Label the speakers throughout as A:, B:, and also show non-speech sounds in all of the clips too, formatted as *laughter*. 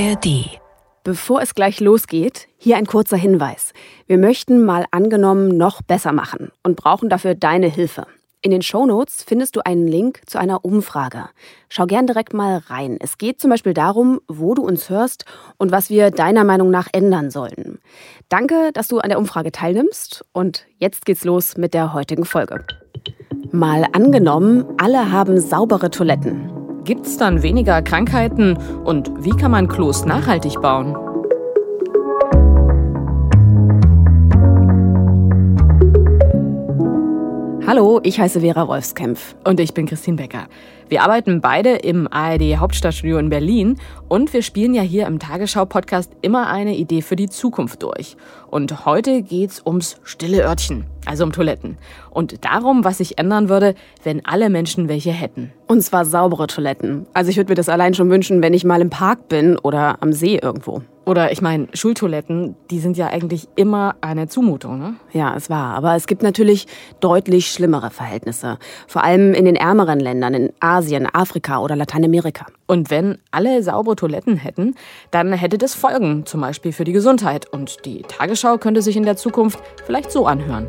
A: ARD.
B: Bevor es gleich losgeht, hier ein kurzer Hinweis. Wir möchten mal angenommen noch besser machen und brauchen dafür deine Hilfe. In den Shownotes findest du einen Link zu einer Umfrage. Schau gern direkt mal rein. Es geht zum Beispiel darum, wo du uns hörst und was wir deiner Meinung nach ändern sollten. Danke, dass du an der Umfrage teilnimmst und jetzt geht's los mit der heutigen Folge. Mal angenommen, alle haben saubere Toiletten.
C: Gibt es dann weniger Krankheiten und wie kann man Klos nachhaltig bauen?
B: Hallo, ich heiße Vera Wolfskämpf.
C: Und ich bin Christine Becker. Wir arbeiten beide im ARD Hauptstadtstudio in Berlin und wir spielen ja hier im Tagesschau-Podcast immer eine Idee für die Zukunft durch. Und heute geht's ums stille Örtchen, also um Toiletten. Und darum, was sich ändern würde, wenn alle Menschen welche hätten.
B: Und zwar saubere Toiletten. Also ich würde mir das allein schon wünschen, wenn ich mal im Park bin oder am See irgendwo.
C: Oder ich meine, Schultoiletten, die sind ja eigentlich immer eine Zumutung, ne?
B: Ja, es war. Aber es gibt natürlich deutlich schlimmere Verhältnisse. Vor allem in den ärmeren Ländern, in Asien, Afrika oder Lateinamerika.
C: Und wenn alle saubere Toiletten hätten, dann hätte das Folgen, zum Beispiel für die Gesundheit. Und die Tagesschau könnte sich in der Zukunft vielleicht so anhören.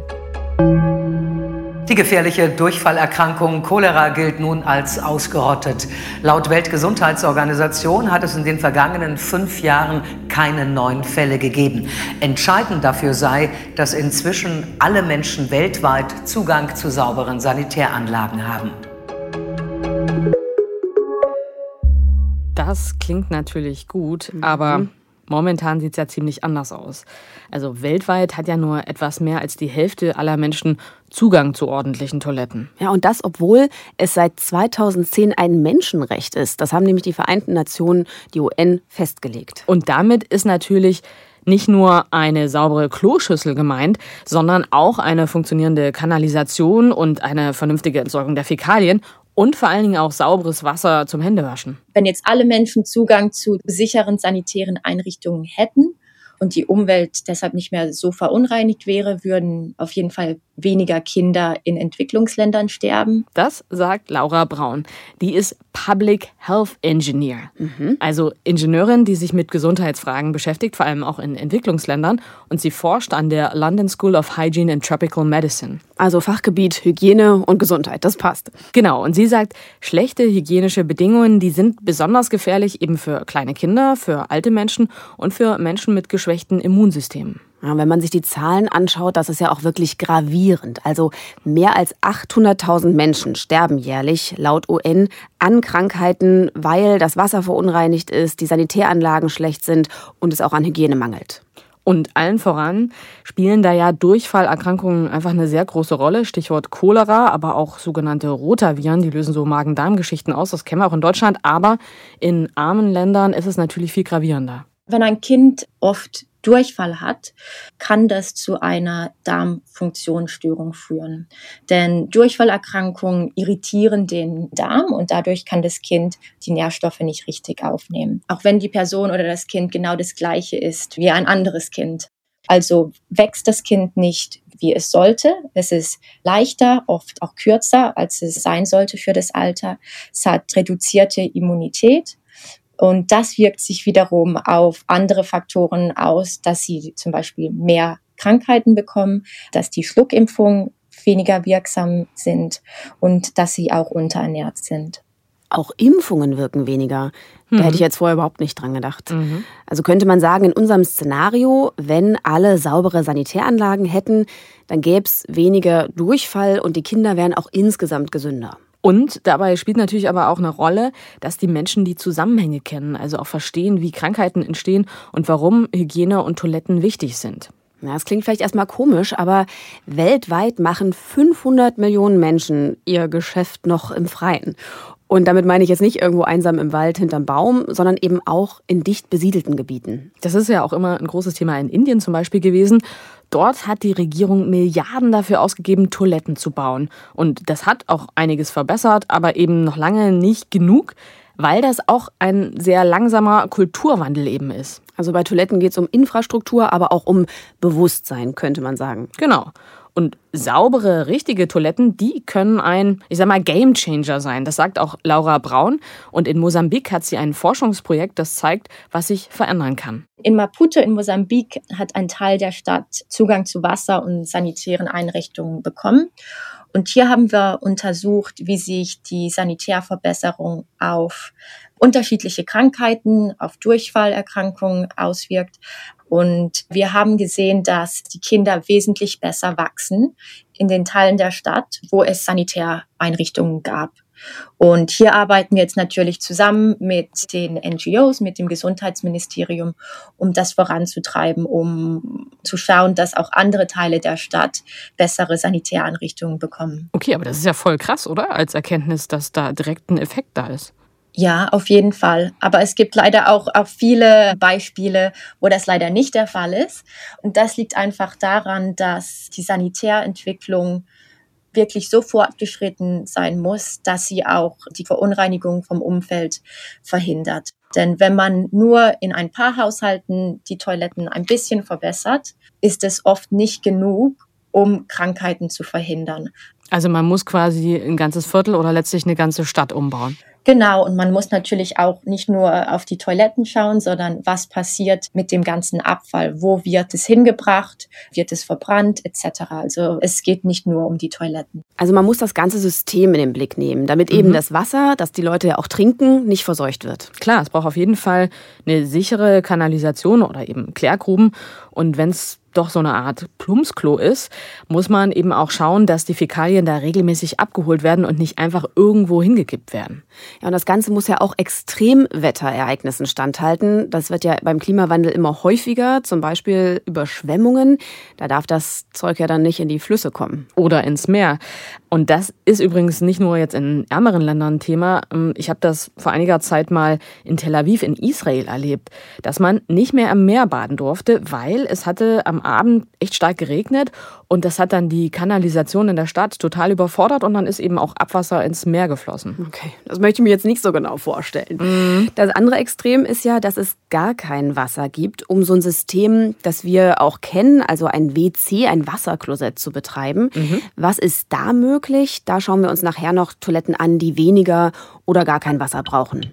D: Die gefährliche Durchfallerkrankung Cholera gilt nun als ausgerottet. Laut Weltgesundheitsorganisation hat es in den vergangenen fünf Jahren keine neuen Fälle gegeben. Entscheidend dafür sei, dass inzwischen alle Menschen weltweit Zugang zu sauberen Sanitäranlagen haben.
C: Das klingt natürlich gut, mhm. aber Momentan sieht es ja ziemlich anders aus. Also weltweit hat ja nur etwas mehr als die Hälfte aller Menschen Zugang zu ordentlichen Toiletten.
B: Ja, und das, obwohl es seit 2010 ein Menschenrecht ist. Das haben nämlich die Vereinten Nationen, die UN, festgelegt.
C: Und damit ist natürlich nicht nur eine saubere Kloschüssel gemeint, sondern auch eine funktionierende Kanalisation und eine vernünftige Entsorgung der Fäkalien und vor allen Dingen auch sauberes Wasser zum Händewaschen.
E: Wenn jetzt alle Menschen Zugang zu sicheren sanitären Einrichtungen hätten, und die Umwelt deshalb nicht mehr so verunreinigt wäre, würden auf jeden Fall weniger Kinder in Entwicklungsländern sterben.
C: Das sagt Laura Braun. Die ist Public Health Engineer, mhm. also Ingenieurin, die sich mit Gesundheitsfragen beschäftigt, vor allem auch in Entwicklungsländern. Und sie forscht an der London School of Hygiene and Tropical Medicine.
B: Also Fachgebiet Hygiene und Gesundheit, das passt.
C: Genau, und sie sagt, schlechte hygienische Bedingungen, die sind besonders gefährlich eben für kleine Kinder, für alte Menschen und für Menschen mit geschwächten Immunsystemen.
B: Ja, wenn man sich die Zahlen anschaut, das ist ja auch wirklich gravierend. Also mehr als 800.000 Menschen sterben jährlich laut UN an Krankheiten, weil das Wasser verunreinigt ist, die Sanitäranlagen schlecht sind und es auch an Hygiene mangelt.
C: Und allen voran spielen da ja Durchfallerkrankungen einfach eine sehr große Rolle. Stichwort Cholera, aber auch sogenannte Rotaviren, die lösen so Magen-Darm-Geschichten aus. Das kennen wir auch in Deutschland. Aber in armen Ländern ist es natürlich viel gravierender.
E: Wenn ein Kind oft Durchfall hat, kann das zu einer Darmfunktionsstörung führen. Denn Durchfallerkrankungen irritieren den Darm und dadurch kann das Kind die Nährstoffe nicht richtig aufnehmen. Auch wenn die Person oder das Kind genau das gleiche ist wie ein anderes Kind. Also wächst das Kind nicht, wie es sollte. Es ist leichter, oft auch kürzer, als es sein sollte für das Alter. Es hat reduzierte Immunität und das wirkt sich wiederum auf andere Faktoren aus, dass sie zum Beispiel mehr Krankheiten bekommen, dass die Schluckimpfungen weniger wirksam sind und dass sie auch unterernährt sind.
B: Auch Impfungen wirken weniger. Da mhm. hätte ich jetzt vorher überhaupt nicht dran gedacht. Mhm. Also könnte man sagen, in unserem Szenario, wenn alle saubere Sanitäranlagen hätten, dann gäbe es weniger Durchfall und die Kinder wären auch insgesamt gesünder.
C: Und dabei spielt natürlich aber auch eine Rolle, dass die Menschen die Zusammenhänge kennen, also auch verstehen, wie Krankheiten entstehen und warum Hygiene und Toiletten wichtig sind.
B: Ja, das klingt vielleicht erstmal komisch, aber weltweit machen 500 Millionen Menschen ihr Geschäft noch im Freien. Und damit meine ich jetzt nicht irgendwo einsam im Wald hinterm Baum, sondern eben auch in dicht besiedelten Gebieten.
C: Das ist ja auch immer ein großes Thema in Indien zum Beispiel gewesen. Dort hat die Regierung Milliarden dafür ausgegeben, Toiletten zu bauen. Und das hat auch einiges verbessert, aber eben noch lange nicht genug, weil das auch ein sehr langsamer Kulturwandel eben ist.
B: Also bei Toiletten geht es um Infrastruktur, aber auch um Bewusstsein, könnte man sagen.
C: Genau. Und saubere, richtige Toiletten, die können ein, ich sag mal, Gamechanger sein. Das sagt auch Laura Braun. Und in Mosambik hat sie ein Forschungsprojekt, das zeigt, was sich verändern kann.
E: In Maputo in Mosambik hat ein Teil der Stadt Zugang zu Wasser und sanitären Einrichtungen bekommen. Und hier haben wir untersucht, wie sich die Sanitärverbesserung auf unterschiedliche Krankheiten, auf Durchfallerkrankungen auswirkt. Und wir haben gesehen, dass die Kinder wesentlich besser wachsen in den Teilen der Stadt, wo es Sanitäreinrichtungen gab. Und hier arbeiten wir jetzt natürlich zusammen mit den NGOs, mit dem Gesundheitsministerium, um das voranzutreiben, um zu schauen, dass auch andere Teile der Stadt bessere Sanitäreinrichtungen bekommen.
C: Okay, aber das ist ja voll krass, oder? Als Erkenntnis, dass da direkt ein Effekt da ist.
E: Ja, auf jeden Fall. Aber es gibt leider auch, auch viele Beispiele, wo das leider nicht der Fall ist. Und das liegt einfach daran, dass die Sanitärentwicklung wirklich so fortgeschritten sein muss, dass sie auch die Verunreinigung vom Umfeld verhindert. Denn wenn man nur in ein paar Haushalten die Toiletten ein bisschen verbessert, ist es oft nicht genug, um Krankheiten zu verhindern.
C: Also man muss quasi ein ganzes Viertel oder letztlich eine ganze Stadt umbauen.
E: Genau, und man muss natürlich auch nicht nur auf die Toiletten schauen, sondern was passiert mit dem ganzen Abfall? Wo wird es hingebracht? Wird es verbrannt etc. Also es geht nicht nur um die Toiletten.
B: Also man muss das ganze System in den Blick nehmen, damit mhm. eben das Wasser, das die Leute ja auch trinken, nicht verseucht wird.
C: Klar, es braucht auf jeden Fall eine sichere Kanalisation oder eben Klärgruben. Und wenn es doch so eine Art Plumpsklo ist, muss man eben auch schauen, dass die Fäkalien da regelmäßig abgeholt werden und nicht einfach irgendwo hingekippt werden.
B: Ja, und das Ganze muss ja auch Extremwetterereignissen standhalten. Das wird ja beim Klimawandel immer häufiger, zum Beispiel Überschwemmungen. Da darf das Zeug ja dann nicht in die Flüsse kommen.
C: Oder ins Meer. Und das ist übrigens nicht nur jetzt in ärmeren Ländern ein Thema. Ähm, ich habe das vor einiger Zeit mal in Tel Aviv in Israel erlebt, dass man nicht mehr am Meer baden durfte, weil es hatte am Abend echt stark geregnet und das hat dann die Kanalisation in der Stadt total überfordert und dann ist eben auch Abwasser ins Meer geflossen.
B: Okay, das möchte ich mir jetzt nicht so genau vorstellen. Mhm. Das andere Extrem ist ja, dass es gar kein Wasser gibt, um so ein System, das wir auch kennen, also ein WC, ein Wasserklosett zu betreiben. Mhm. Was ist da möglich? Da schauen wir uns nachher noch Toiletten an, die weniger oder gar kein Wasser brauchen.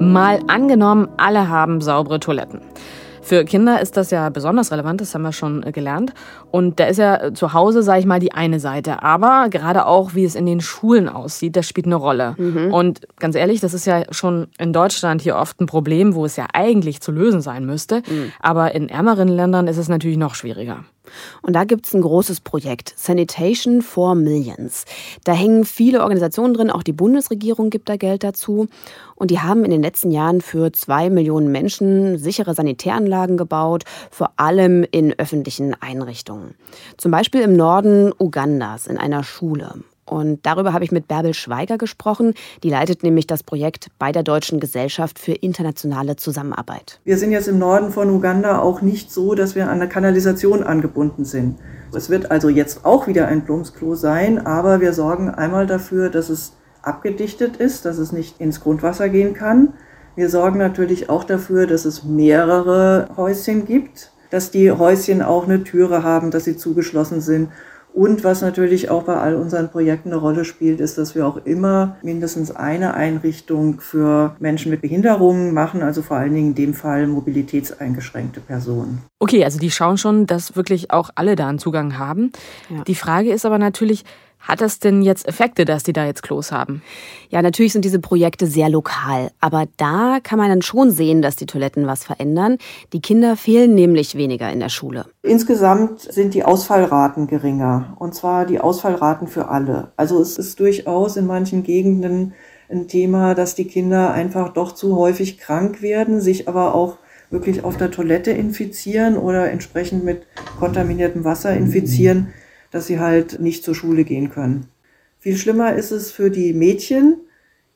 C: Mal angenommen, alle haben saubere Toiletten. Für Kinder ist das ja besonders relevant, das haben wir schon äh, gelernt. Und da ist ja äh, zu Hause, sage ich mal, die eine Seite. Aber gerade auch, wie es in den Schulen aussieht, das spielt eine Rolle. Mhm. Und ganz ehrlich, das ist ja schon in Deutschland hier oft ein Problem, wo es ja eigentlich zu lösen sein müsste. Mhm. Aber in ärmeren Ländern ist es natürlich noch schwieriger.
B: Und da gibt es ein großes Projekt, Sanitation for Millions. Da hängen viele Organisationen drin, auch die Bundesregierung gibt da Geld dazu. Und die haben in den letzten Jahren für zwei Millionen Menschen sichere Sanitäranlagen gebaut, vor allem in öffentlichen Einrichtungen. Zum Beispiel im Norden Ugandas in einer Schule. Und darüber habe ich mit Bärbel Schweiger gesprochen. Die leitet nämlich das Projekt bei der Deutschen Gesellschaft für internationale Zusammenarbeit.
A: Wir sind jetzt im Norden von Uganda auch nicht so, dass wir an der Kanalisation angebunden sind. Es wird also jetzt auch wieder ein Plumpsklo sein, aber wir sorgen einmal dafür, dass es abgedichtet ist, dass es nicht ins Grundwasser gehen kann. Wir sorgen natürlich auch dafür, dass es mehrere Häuschen gibt, dass die Häuschen auch eine Türe haben, dass sie zugeschlossen sind und was natürlich auch bei all unseren Projekten eine Rolle spielt, ist, dass wir auch immer mindestens eine Einrichtung für Menschen mit Behinderungen machen, also vor allen Dingen in dem Fall mobilitätseingeschränkte Personen.
C: Okay, also die schauen schon, dass wirklich auch alle da einen Zugang haben. Ja. Die Frage ist aber natürlich, hat das denn jetzt Effekte, dass die da jetzt Klos haben?
B: Ja, natürlich sind diese Projekte sehr lokal. Aber da kann man dann schon sehen, dass die Toiletten was verändern. Die Kinder fehlen nämlich weniger in der Schule.
A: Insgesamt sind die Ausfallraten geringer. Und zwar die Ausfallraten für alle. Also es ist durchaus in manchen Gegenden ein Thema, dass die Kinder einfach doch zu häufig krank werden, sich aber auch wirklich auf der Toilette infizieren oder entsprechend mit kontaminiertem Wasser infizieren dass sie halt nicht zur Schule gehen können. Viel schlimmer ist es für die Mädchen,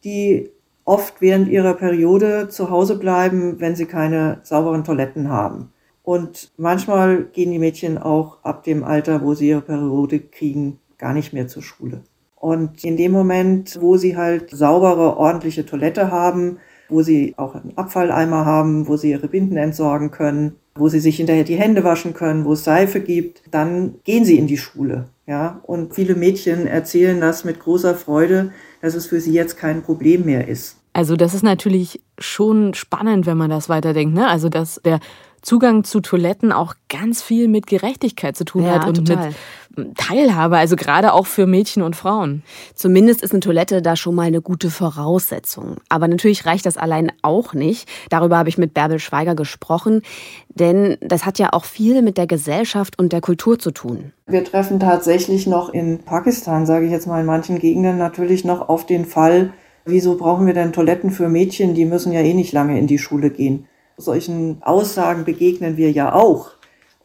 A: die oft während ihrer Periode zu Hause bleiben, wenn sie keine sauberen Toiletten haben. Und manchmal gehen die Mädchen auch ab dem Alter, wo sie ihre Periode kriegen, gar nicht mehr zur Schule. Und in dem Moment, wo sie halt saubere, ordentliche Toilette haben, wo sie auch einen Abfalleimer haben, wo sie ihre Binden entsorgen können, wo sie sich hinterher die Hände waschen können, wo es Seife gibt, dann gehen sie in die Schule. Ja, und viele Mädchen erzählen das mit großer Freude, dass es für sie jetzt kein Problem mehr ist.
C: Also das ist natürlich schon spannend, wenn man das weiterdenkt. Ne? Also dass der Zugang zu Toiletten auch ganz viel mit Gerechtigkeit zu tun ja, hat und total. mit Teilhabe, also gerade auch für Mädchen und Frauen.
B: Zumindest ist eine Toilette da schon mal eine gute Voraussetzung. Aber natürlich reicht das allein auch nicht. Darüber habe ich mit Bärbel Schweiger gesprochen, denn das hat ja auch viel mit der Gesellschaft und der Kultur zu tun.
A: Wir treffen tatsächlich noch in Pakistan, sage ich jetzt mal in manchen Gegenden, natürlich noch auf den Fall, wieso brauchen wir denn Toiletten für Mädchen, die müssen ja eh nicht lange in die Schule gehen. Solchen Aussagen begegnen wir ja auch.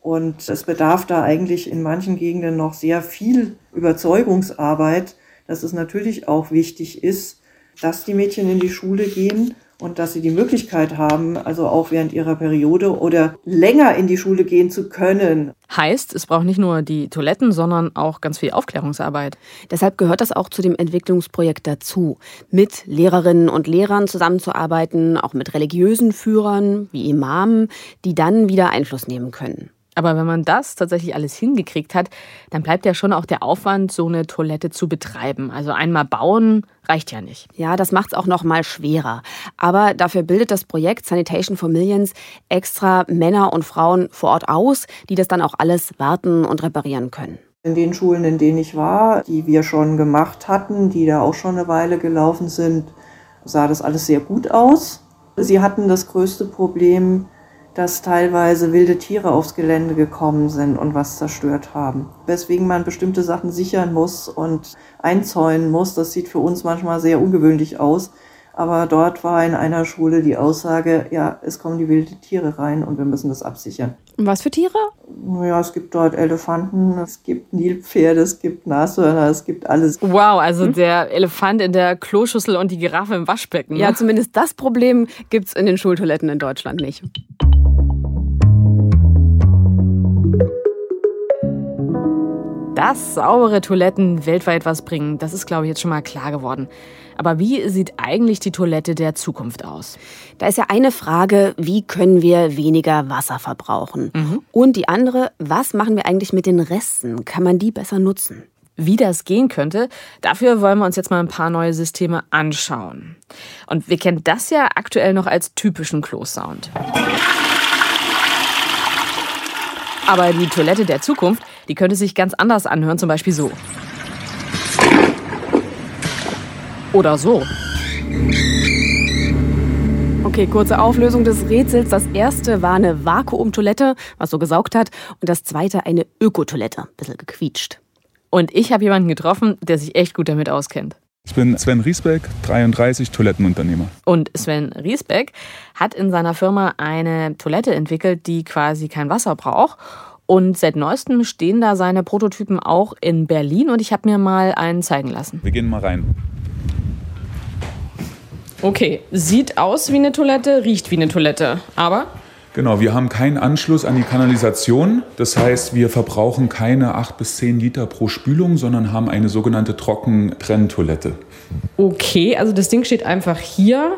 A: Und es bedarf da eigentlich in manchen Gegenden noch sehr viel Überzeugungsarbeit, dass es natürlich auch wichtig ist, dass die Mädchen in die Schule gehen und dass sie die Möglichkeit haben, also auch während ihrer Periode oder länger in die Schule gehen zu können.
C: Heißt, es braucht nicht nur die Toiletten, sondern auch ganz viel Aufklärungsarbeit.
B: Deshalb gehört das auch zu dem Entwicklungsprojekt dazu, mit Lehrerinnen und Lehrern zusammenzuarbeiten, auch mit religiösen Führern wie Imamen, die dann wieder Einfluss nehmen können.
C: Aber wenn man das tatsächlich alles hingekriegt hat, dann bleibt ja schon auch der Aufwand, so eine Toilette zu betreiben. Also einmal bauen reicht ja nicht.
B: Ja, das macht es auch noch mal schwerer. Aber dafür bildet das Projekt Sanitation for Millions extra Männer und Frauen vor Ort aus, die das dann auch alles warten und reparieren können.
A: In den Schulen, in denen ich war, die wir schon gemacht hatten, die da auch schon eine Weile gelaufen sind, sah das alles sehr gut aus. Sie hatten das größte Problem, dass teilweise wilde Tiere aufs Gelände gekommen sind und was zerstört haben. Weswegen man bestimmte Sachen sichern muss und einzäunen muss. Das sieht für uns manchmal sehr ungewöhnlich aus. Aber dort war in einer Schule die Aussage, ja, es kommen die wilden Tiere rein und wir müssen das absichern.
C: Und was für Tiere?
A: Ja, es gibt dort Elefanten, es gibt Nilpferde, es gibt Nashörner, es gibt alles.
C: Wow, also hm? der Elefant in der Kloschüssel und die Giraffe im Waschbecken.
B: Ne? Ja, zumindest das Problem gibt es in den Schultoiletten in Deutschland nicht.
C: Dass saubere Toiletten weltweit was bringen, das ist, glaube ich, jetzt schon mal klar geworden. Aber wie sieht eigentlich die Toilette der Zukunft aus?
B: Da ist ja eine Frage, wie können wir weniger Wasser verbrauchen? Mhm. Und die andere, was machen wir eigentlich mit den Resten? Kann man die besser nutzen?
C: Wie das gehen könnte, dafür wollen wir uns jetzt mal ein paar neue Systeme anschauen. Und wir kennen das ja aktuell noch als typischen Klo-Sound. Aber die Toilette der Zukunft, die könnte sich ganz anders anhören, zum Beispiel so. Oder so.
B: Okay, kurze Auflösung des Rätsels. Das erste war eine Vakuumtoilette, was so gesaugt hat. Und das zweite eine Ökotoilette, bisschen gequietscht.
C: Und ich habe jemanden getroffen, der sich echt gut damit auskennt.
F: Ich bin Sven Riesbeck, 33, Toilettenunternehmer.
C: Und Sven Riesbeck hat in seiner Firma eine Toilette entwickelt, die quasi kein Wasser braucht. Und seit neuestem stehen da seine Prototypen auch in Berlin und ich habe mir mal einen zeigen lassen.
F: Wir gehen mal rein.
C: Okay, sieht aus wie eine Toilette, riecht wie eine Toilette, aber
F: Genau, wir haben keinen Anschluss an die Kanalisation. Das heißt, wir verbrauchen keine 8 bis 10 Liter pro Spülung, sondern haben eine sogenannte Trockentrenntoilette.
C: Okay, also das Ding steht einfach hier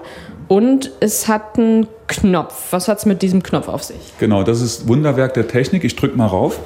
C: und es hat einen Knopf. Was hat es mit diesem Knopf auf sich?
F: Genau, das ist Wunderwerk der Technik. Ich drücke mal rauf.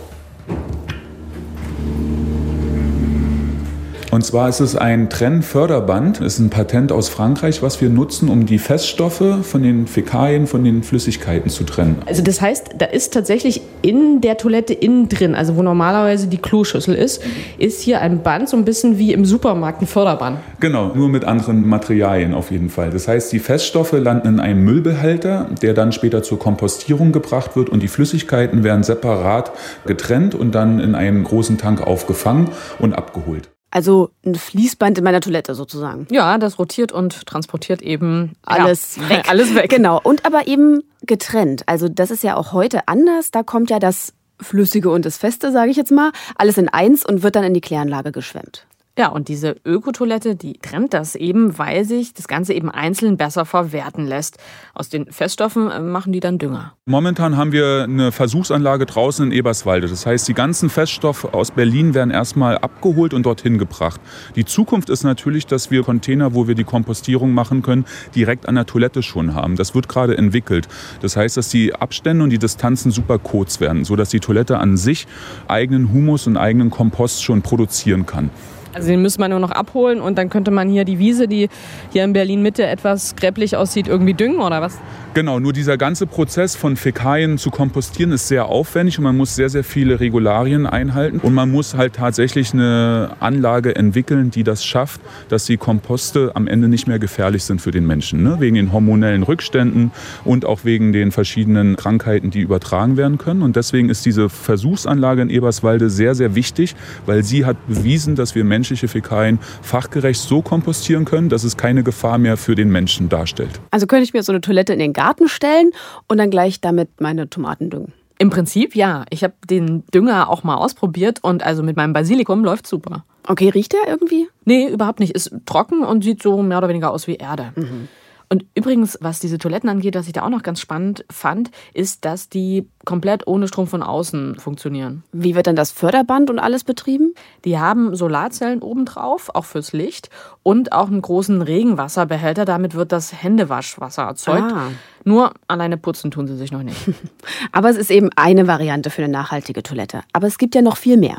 F: Und zwar ist es ein Trennförderband. Ist ein Patent aus Frankreich, was wir nutzen, um die Feststoffe von den Fäkalien, von den Flüssigkeiten zu trennen.
C: Also das heißt, da ist tatsächlich in der Toilette innen drin, also wo normalerweise die Kloschüssel ist, ist hier ein Band, so ein bisschen wie im Supermarkt ein Förderband.
F: Genau, nur mit anderen Materialien auf jeden Fall. Das heißt, die Feststoffe landen in einem Müllbehälter, der dann später zur Kompostierung gebracht wird und die Flüssigkeiten werden separat getrennt und dann in einem großen Tank aufgefangen und abgeholt.
B: Also ein Fließband in meiner Toilette sozusagen.
C: Ja, das rotiert und transportiert eben
B: alles ja, *laughs* weg.
C: alles weg.
B: Genau. Und aber eben getrennt. Also das ist ja auch heute anders. Da kommt ja das Flüssige und das Feste, sage ich jetzt mal, alles in eins und wird dann in die Kläranlage geschwemmt.
C: Ja, und diese Ökotoilette, die trennt das eben, weil sich das Ganze eben einzeln besser verwerten lässt. Aus den Feststoffen äh, machen die dann Dünger.
F: Momentan haben wir eine Versuchsanlage draußen in Eberswalde. Das heißt, die ganzen Feststoffe aus Berlin werden erstmal abgeholt und dorthin gebracht. Die Zukunft ist natürlich, dass wir Container, wo wir die Kompostierung machen können, direkt an der Toilette schon haben. Das wird gerade entwickelt. Das heißt, dass die Abstände und die Distanzen super kurz werden, sodass die Toilette an sich eigenen Humus und eigenen Kompost schon produzieren kann.
C: Also den müsste man nur noch abholen und dann könnte man hier die Wiese, die hier in Berlin Mitte etwas gräblich aussieht, irgendwie düngen oder was?
F: Genau, nur dieser ganze Prozess von Fäkalien zu kompostieren ist sehr aufwendig und man muss sehr, sehr viele Regularien einhalten. Und man muss halt tatsächlich eine Anlage entwickeln, die das schafft, dass die Komposte am Ende nicht mehr gefährlich sind für den Menschen. Ne? Wegen den hormonellen Rückständen und auch wegen den verschiedenen Krankheiten, die übertragen werden können. Und deswegen ist diese Versuchsanlage in Eberswalde sehr, sehr wichtig, weil sie hat bewiesen, dass wir menschliche Fäkalien fachgerecht so kompostieren können, dass es keine Gefahr mehr für den Menschen darstellt.
B: Also könnte ich mir so eine Toilette in den Garten stellen und dann gleich damit meine Tomaten düngen.
C: Im Prinzip ja. Ich habe den Dünger auch mal ausprobiert und also mit meinem Basilikum läuft super.
B: Okay, riecht der irgendwie?
C: Nee, überhaupt nicht. Ist trocken und sieht so mehr oder weniger aus wie Erde. Mhm. Und übrigens, was diese Toiletten angeht, was ich da auch noch ganz spannend fand, ist, dass die komplett ohne Strom von außen funktionieren.
B: Wie wird dann das Förderband und alles betrieben?
C: Die haben Solarzellen obendrauf, auch fürs Licht, und auch einen großen Regenwasserbehälter. Damit wird das Händewaschwasser erzeugt. Ah. Nur alleine putzen tun sie sich noch nicht. *laughs*
B: Aber es ist eben eine Variante für eine nachhaltige Toilette. Aber es gibt ja noch viel mehr.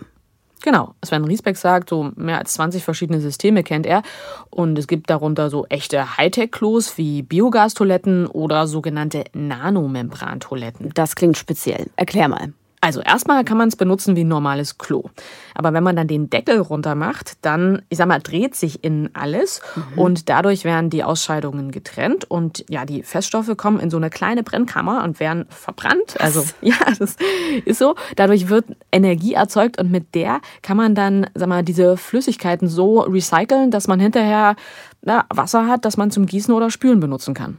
C: Genau, Sven Riesbeck sagt, so mehr als 20 verschiedene Systeme kennt er. Und es gibt darunter so echte Hightech-Klos wie Biogastoiletten oder sogenannte Nanomembrantoiletten.
B: Das klingt speziell. Erklär mal.
C: Also erstmal kann man es benutzen wie ein normales Klo. Aber wenn man dann den Deckel runter macht, dann, ich sag mal, dreht sich innen alles mhm. und dadurch werden die Ausscheidungen getrennt und ja, die Feststoffe kommen in so eine kleine Brennkammer und werden verbrannt. Also *laughs* ja, das ist so. Dadurch wird Energie erzeugt und mit der kann man dann, sag mal, diese Flüssigkeiten so recyceln, dass man hinterher ja, Wasser hat, das man zum Gießen oder Spülen benutzen kann.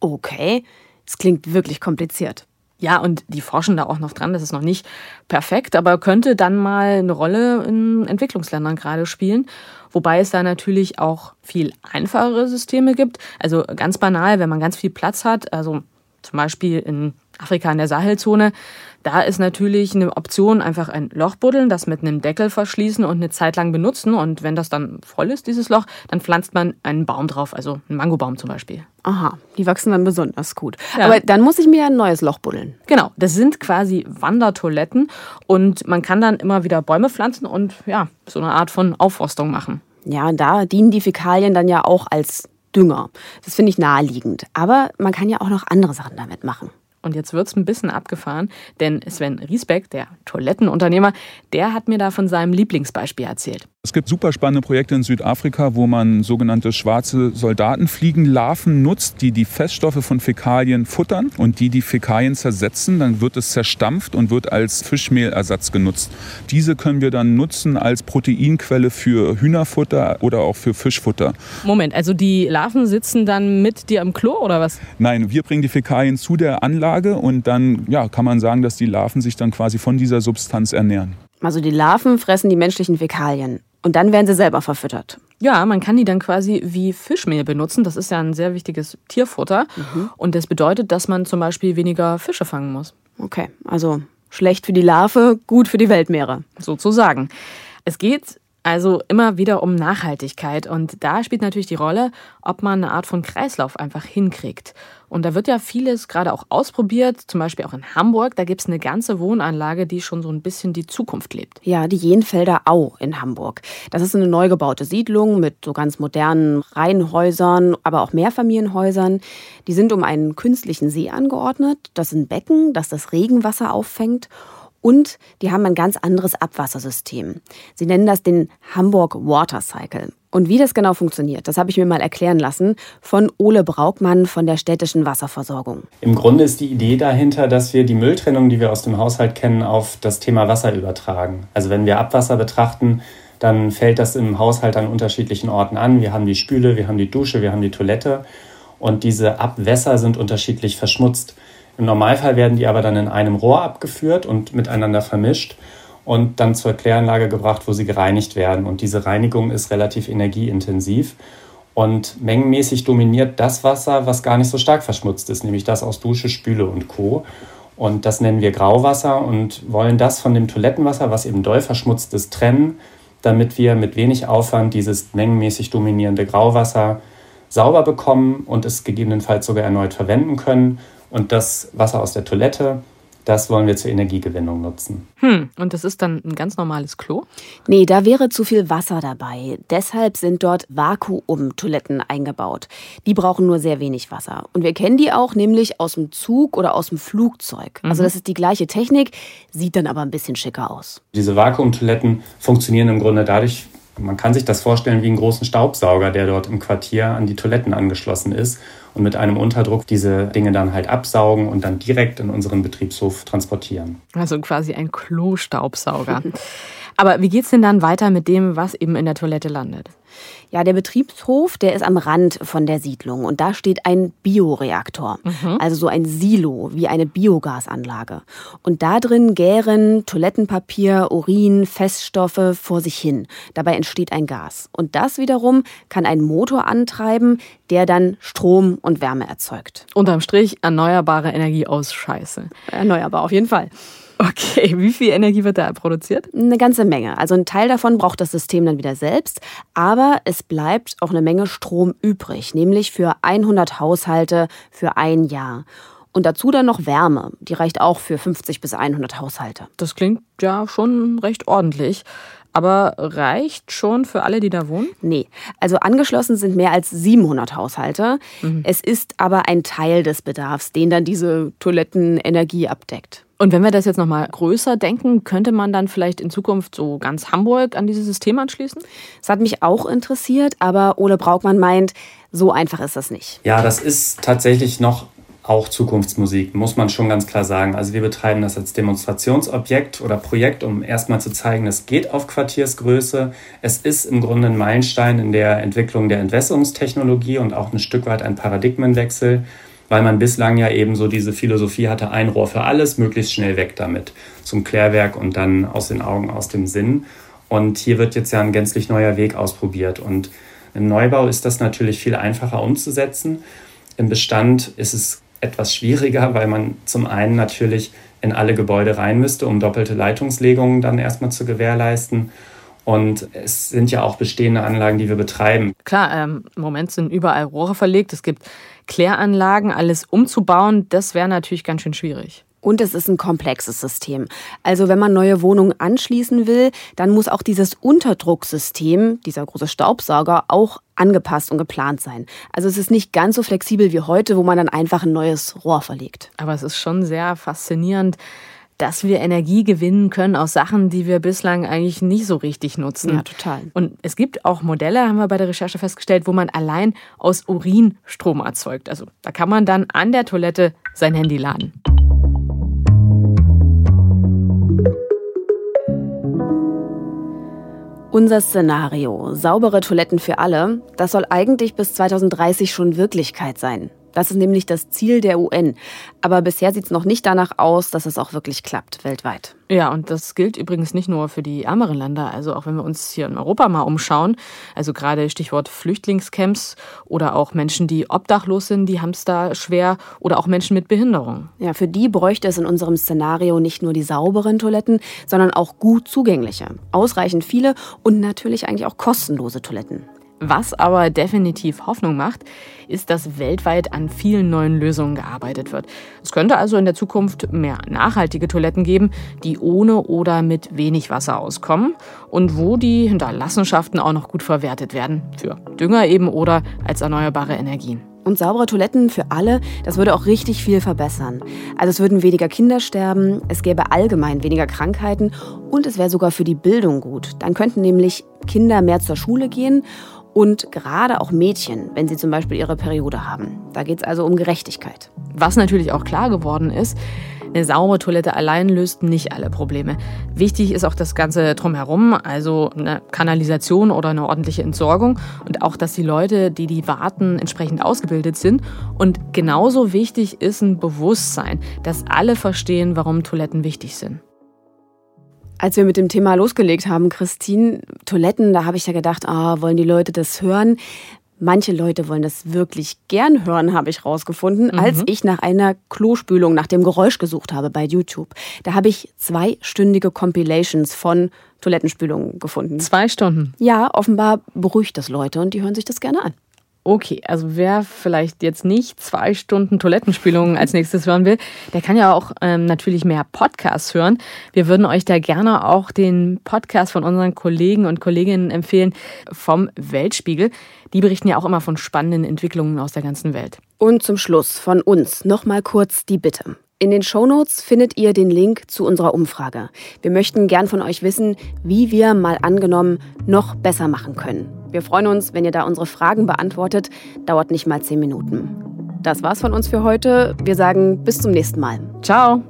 B: Okay, es klingt wirklich kompliziert.
C: Ja, und die forschen da auch noch dran. Das ist noch nicht perfekt, aber könnte dann mal eine Rolle in Entwicklungsländern gerade spielen. Wobei es da natürlich auch viel einfachere Systeme gibt. Also ganz banal, wenn man ganz viel Platz hat, also zum Beispiel in Afrika in der Sahelzone, da ist natürlich eine Option einfach ein Loch buddeln, das mit einem Deckel verschließen und eine Zeit lang benutzen. Und wenn das dann voll ist, dieses Loch, dann pflanzt man einen Baum drauf, also einen Mangobaum zum Beispiel.
B: Aha, die wachsen dann besonders gut. Ja. Aber dann muss ich mir ein neues Loch buddeln.
C: Genau, das sind quasi Wandertoiletten und man kann dann immer wieder Bäume pflanzen und ja, so eine Art von Aufforstung machen.
B: Ja, da dienen die Fäkalien dann ja auch als Dünger. Das finde ich naheliegend. Aber man kann ja auch noch andere Sachen damit machen.
C: Und jetzt wird es ein bisschen abgefahren, denn Sven Riesbeck, der Toilettenunternehmer, der hat mir da von seinem Lieblingsbeispiel erzählt.
F: Es gibt super spannende Projekte in Südafrika, wo man sogenannte schwarze Soldatenfliegenlarven nutzt, die die Feststoffe von Fäkalien futtern und die die Fäkalien zersetzen. Dann wird es zerstampft und wird als Fischmehlersatz genutzt. Diese können wir dann nutzen als Proteinquelle für Hühnerfutter oder auch für Fischfutter.
C: Moment, also die Larven sitzen dann mit dir im Klo oder was?
F: Nein, wir bringen die Fäkalien zu der Anlage und dann ja, kann man sagen, dass die Larven sich dann quasi von dieser Substanz ernähren.
B: Also die Larven fressen die menschlichen Fäkalien. Und dann werden sie selber verfüttert.
C: Ja, man kann die dann quasi wie Fischmehl benutzen. Das ist ja ein sehr wichtiges Tierfutter. Mhm. Und das bedeutet, dass man zum Beispiel weniger Fische fangen muss.
B: Okay, also schlecht für die Larve, gut für die Weltmeere.
C: Sozusagen. Es geht also immer wieder um Nachhaltigkeit. Und da spielt natürlich die Rolle, ob man eine Art von Kreislauf einfach hinkriegt. Und da wird ja vieles gerade auch ausprobiert, zum Beispiel auch in Hamburg. Da gibt es eine ganze Wohnanlage, die schon so ein bisschen die Zukunft lebt.
B: Ja, die Jenfelder Au in Hamburg. Das ist eine neu gebaute Siedlung mit so ganz modernen Reihenhäusern, aber auch Mehrfamilienhäusern. Die sind um einen künstlichen See angeordnet. Das sind Becken, das das Regenwasser auffängt. Und die haben ein ganz anderes Abwassersystem. Sie nennen das den Hamburg Water Cycle. Und wie das genau funktioniert, das habe ich mir mal erklären lassen von Ole Braukmann von der städtischen Wasserversorgung.
G: Im Grunde ist die Idee dahinter, dass wir die Mülltrennung, die wir aus dem Haushalt kennen, auf das Thema Wasser übertragen. Also wenn wir Abwasser betrachten, dann fällt das im Haushalt an unterschiedlichen Orten an. Wir haben die Spüle, wir haben die Dusche, wir haben die Toilette und diese Abwässer sind unterschiedlich verschmutzt. Im Normalfall werden die aber dann in einem Rohr abgeführt und miteinander vermischt. Und dann zur Kläranlage gebracht, wo sie gereinigt werden. Und diese Reinigung ist relativ energieintensiv. Und mengenmäßig dominiert das Wasser, was gar nicht so stark verschmutzt ist, nämlich das aus Dusche, Spüle und Co. Und das nennen wir Grauwasser und wollen das von dem Toilettenwasser, was eben doll verschmutzt ist, trennen, damit wir mit wenig Aufwand dieses mengenmäßig dominierende Grauwasser sauber bekommen und es gegebenenfalls sogar erneut verwenden können. Und das Wasser aus der Toilette das wollen wir zur Energiegewinnung nutzen.
C: Hm, und das ist dann ein ganz normales Klo?
B: Nee, da wäre zu viel Wasser dabei. Deshalb sind dort Vakuumtoiletten eingebaut. Die brauchen nur sehr wenig Wasser. Und wir kennen die auch nämlich aus dem Zug oder aus dem Flugzeug. Also mhm. das ist die gleiche Technik, sieht dann aber ein bisschen schicker aus.
G: Diese Vakuumtoiletten funktionieren im Grunde dadurch, man kann sich das vorstellen wie einen großen Staubsauger, der dort im Quartier an die Toiletten angeschlossen ist und mit einem Unterdruck diese Dinge dann halt absaugen und dann direkt in unseren Betriebshof transportieren.
C: Also quasi ein Klostaubsauger. *laughs* Aber wie geht es denn dann weiter mit dem, was eben in der Toilette landet?
B: Ja, der Betriebshof, der ist am Rand von der Siedlung und da steht ein Bioreaktor, mhm. also so ein Silo wie eine Biogasanlage. Und da drin gären Toilettenpapier, Urin, Feststoffe vor sich hin. Dabei entsteht ein Gas. Und das wiederum kann einen Motor antreiben, der dann Strom und Wärme erzeugt.
C: Unterm Strich erneuerbare Energie aus Scheiße.
B: Erneuerbar auf jeden Fall.
C: Okay, wie viel Energie wird da produziert?
B: Eine ganze Menge. Also ein Teil davon braucht das System dann wieder selbst, aber es bleibt auch eine Menge Strom übrig, nämlich für 100 Haushalte für ein Jahr. Und dazu dann noch Wärme, die reicht auch für 50 bis 100 Haushalte.
C: Das klingt ja schon recht ordentlich. Aber reicht schon für alle, die da wohnen?
B: Nee. Also angeschlossen sind mehr als 700 Haushalte. Mhm. Es ist aber ein Teil des Bedarfs, den dann diese Toilettenenergie abdeckt.
C: Und wenn wir das jetzt nochmal größer denken, könnte man dann vielleicht in Zukunft so ganz Hamburg an dieses System anschließen?
B: Das hat mich auch interessiert, aber Ole Braukmann meint, so einfach ist das nicht.
G: Ja, das ist tatsächlich noch auch Zukunftsmusik, muss man schon ganz klar sagen. Also wir betreiben das als Demonstrationsobjekt oder Projekt, um erstmal zu zeigen, es geht auf Quartiersgröße. Es ist im Grunde ein Meilenstein in der Entwicklung der Entwässerungstechnologie und auch ein Stück weit ein Paradigmenwechsel weil man bislang ja eben so diese Philosophie hatte, ein Rohr für alles, möglichst schnell weg damit zum Klärwerk und dann aus den Augen, aus dem Sinn. Und hier wird jetzt ja ein gänzlich neuer Weg ausprobiert. Und im Neubau ist das natürlich viel einfacher umzusetzen. Im Bestand ist es etwas schwieriger, weil man zum einen natürlich in alle Gebäude rein müsste, um doppelte Leitungslegungen dann erstmal zu gewährleisten. Und es sind ja auch bestehende Anlagen, die wir betreiben.
C: Klar, ähm, im Moment sind überall Rohre verlegt. Es gibt Kläranlagen, alles umzubauen, das wäre natürlich ganz schön schwierig.
B: Und es ist ein komplexes System. Also wenn man neue Wohnungen anschließen will, dann muss auch dieses Unterdrucksystem, dieser große Staubsauger, auch angepasst und geplant sein. Also es ist nicht ganz so flexibel wie heute, wo man dann einfach ein neues Rohr verlegt.
C: Aber es ist schon sehr faszinierend, dass wir Energie gewinnen können aus Sachen, die wir bislang eigentlich nicht so richtig nutzen.
B: Ja, total.
C: Und es gibt auch Modelle, haben wir bei der Recherche festgestellt, wo man allein aus Urin Strom erzeugt. Also da kann man dann an der Toilette sein Handy laden.
B: Unser Szenario, saubere Toiletten für alle, das soll eigentlich bis 2030 schon Wirklichkeit sein. Das ist nämlich das Ziel der UN. Aber bisher sieht es noch nicht danach aus, dass es auch wirklich klappt weltweit.
C: Ja, und das gilt übrigens nicht nur für die ärmeren Länder. Also auch wenn wir uns hier in Europa mal umschauen, also gerade Stichwort Flüchtlingscamps oder auch Menschen, die obdachlos sind, die haben es da schwer oder auch Menschen mit Behinderung.
B: Ja, für die bräuchte es in unserem Szenario nicht nur die sauberen Toiletten, sondern auch gut zugängliche, ausreichend viele und natürlich eigentlich auch kostenlose Toiletten.
C: Was aber definitiv Hoffnung macht, ist, dass weltweit an vielen neuen Lösungen gearbeitet wird. Es könnte also in der Zukunft mehr nachhaltige Toiletten geben, die ohne oder mit wenig Wasser auskommen und wo die Hinterlassenschaften auch noch gut verwertet werden. Für Dünger eben oder als erneuerbare Energien.
B: Und saubere Toiletten für alle, das würde auch richtig viel verbessern. Also es würden weniger Kinder sterben, es gäbe allgemein weniger Krankheiten und es wäre sogar für die Bildung gut. Dann könnten nämlich Kinder mehr zur Schule gehen und gerade auch Mädchen, wenn sie zum Beispiel ihre Periode haben. Da geht es also um Gerechtigkeit.
C: Was natürlich auch klar geworden ist, eine saubere Toilette allein löst nicht alle Probleme. Wichtig ist auch das Ganze drumherum, also eine Kanalisation oder eine ordentliche Entsorgung und auch, dass die Leute, die die warten, entsprechend ausgebildet sind. Und genauso wichtig ist ein Bewusstsein, dass alle verstehen, warum Toiletten wichtig sind.
B: Als wir mit dem Thema losgelegt haben, Christine, Toiletten, da habe ich ja gedacht, ah, wollen die Leute das hören? Manche Leute wollen das wirklich gern hören, habe ich rausgefunden, mhm. als ich nach einer Klospülung, nach dem Geräusch gesucht habe bei YouTube. Da habe ich zweistündige Compilations von Toilettenspülungen gefunden.
C: Zwei Stunden?
B: Ja, offenbar beruhigt das Leute und die hören sich das gerne an.
C: Okay, also wer vielleicht jetzt nicht zwei Stunden Toilettenspülungen als nächstes hören will, der kann ja auch ähm, natürlich mehr Podcasts hören. Wir würden euch da gerne auch den Podcast von unseren Kollegen und Kolleginnen empfehlen vom Weltspiegel. Die berichten ja auch immer von spannenden Entwicklungen aus der ganzen Welt.
B: Und zum Schluss von uns nochmal kurz die Bitte. In den Shownotes findet ihr den Link zu unserer Umfrage. Wir möchten gern von euch wissen, wie wir mal angenommen noch besser machen können. Wir freuen uns, wenn ihr da unsere Fragen beantwortet. Dauert nicht mal zehn Minuten. Das war's von uns für heute. Wir sagen bis zum nächsten Mal.
C: Ciao.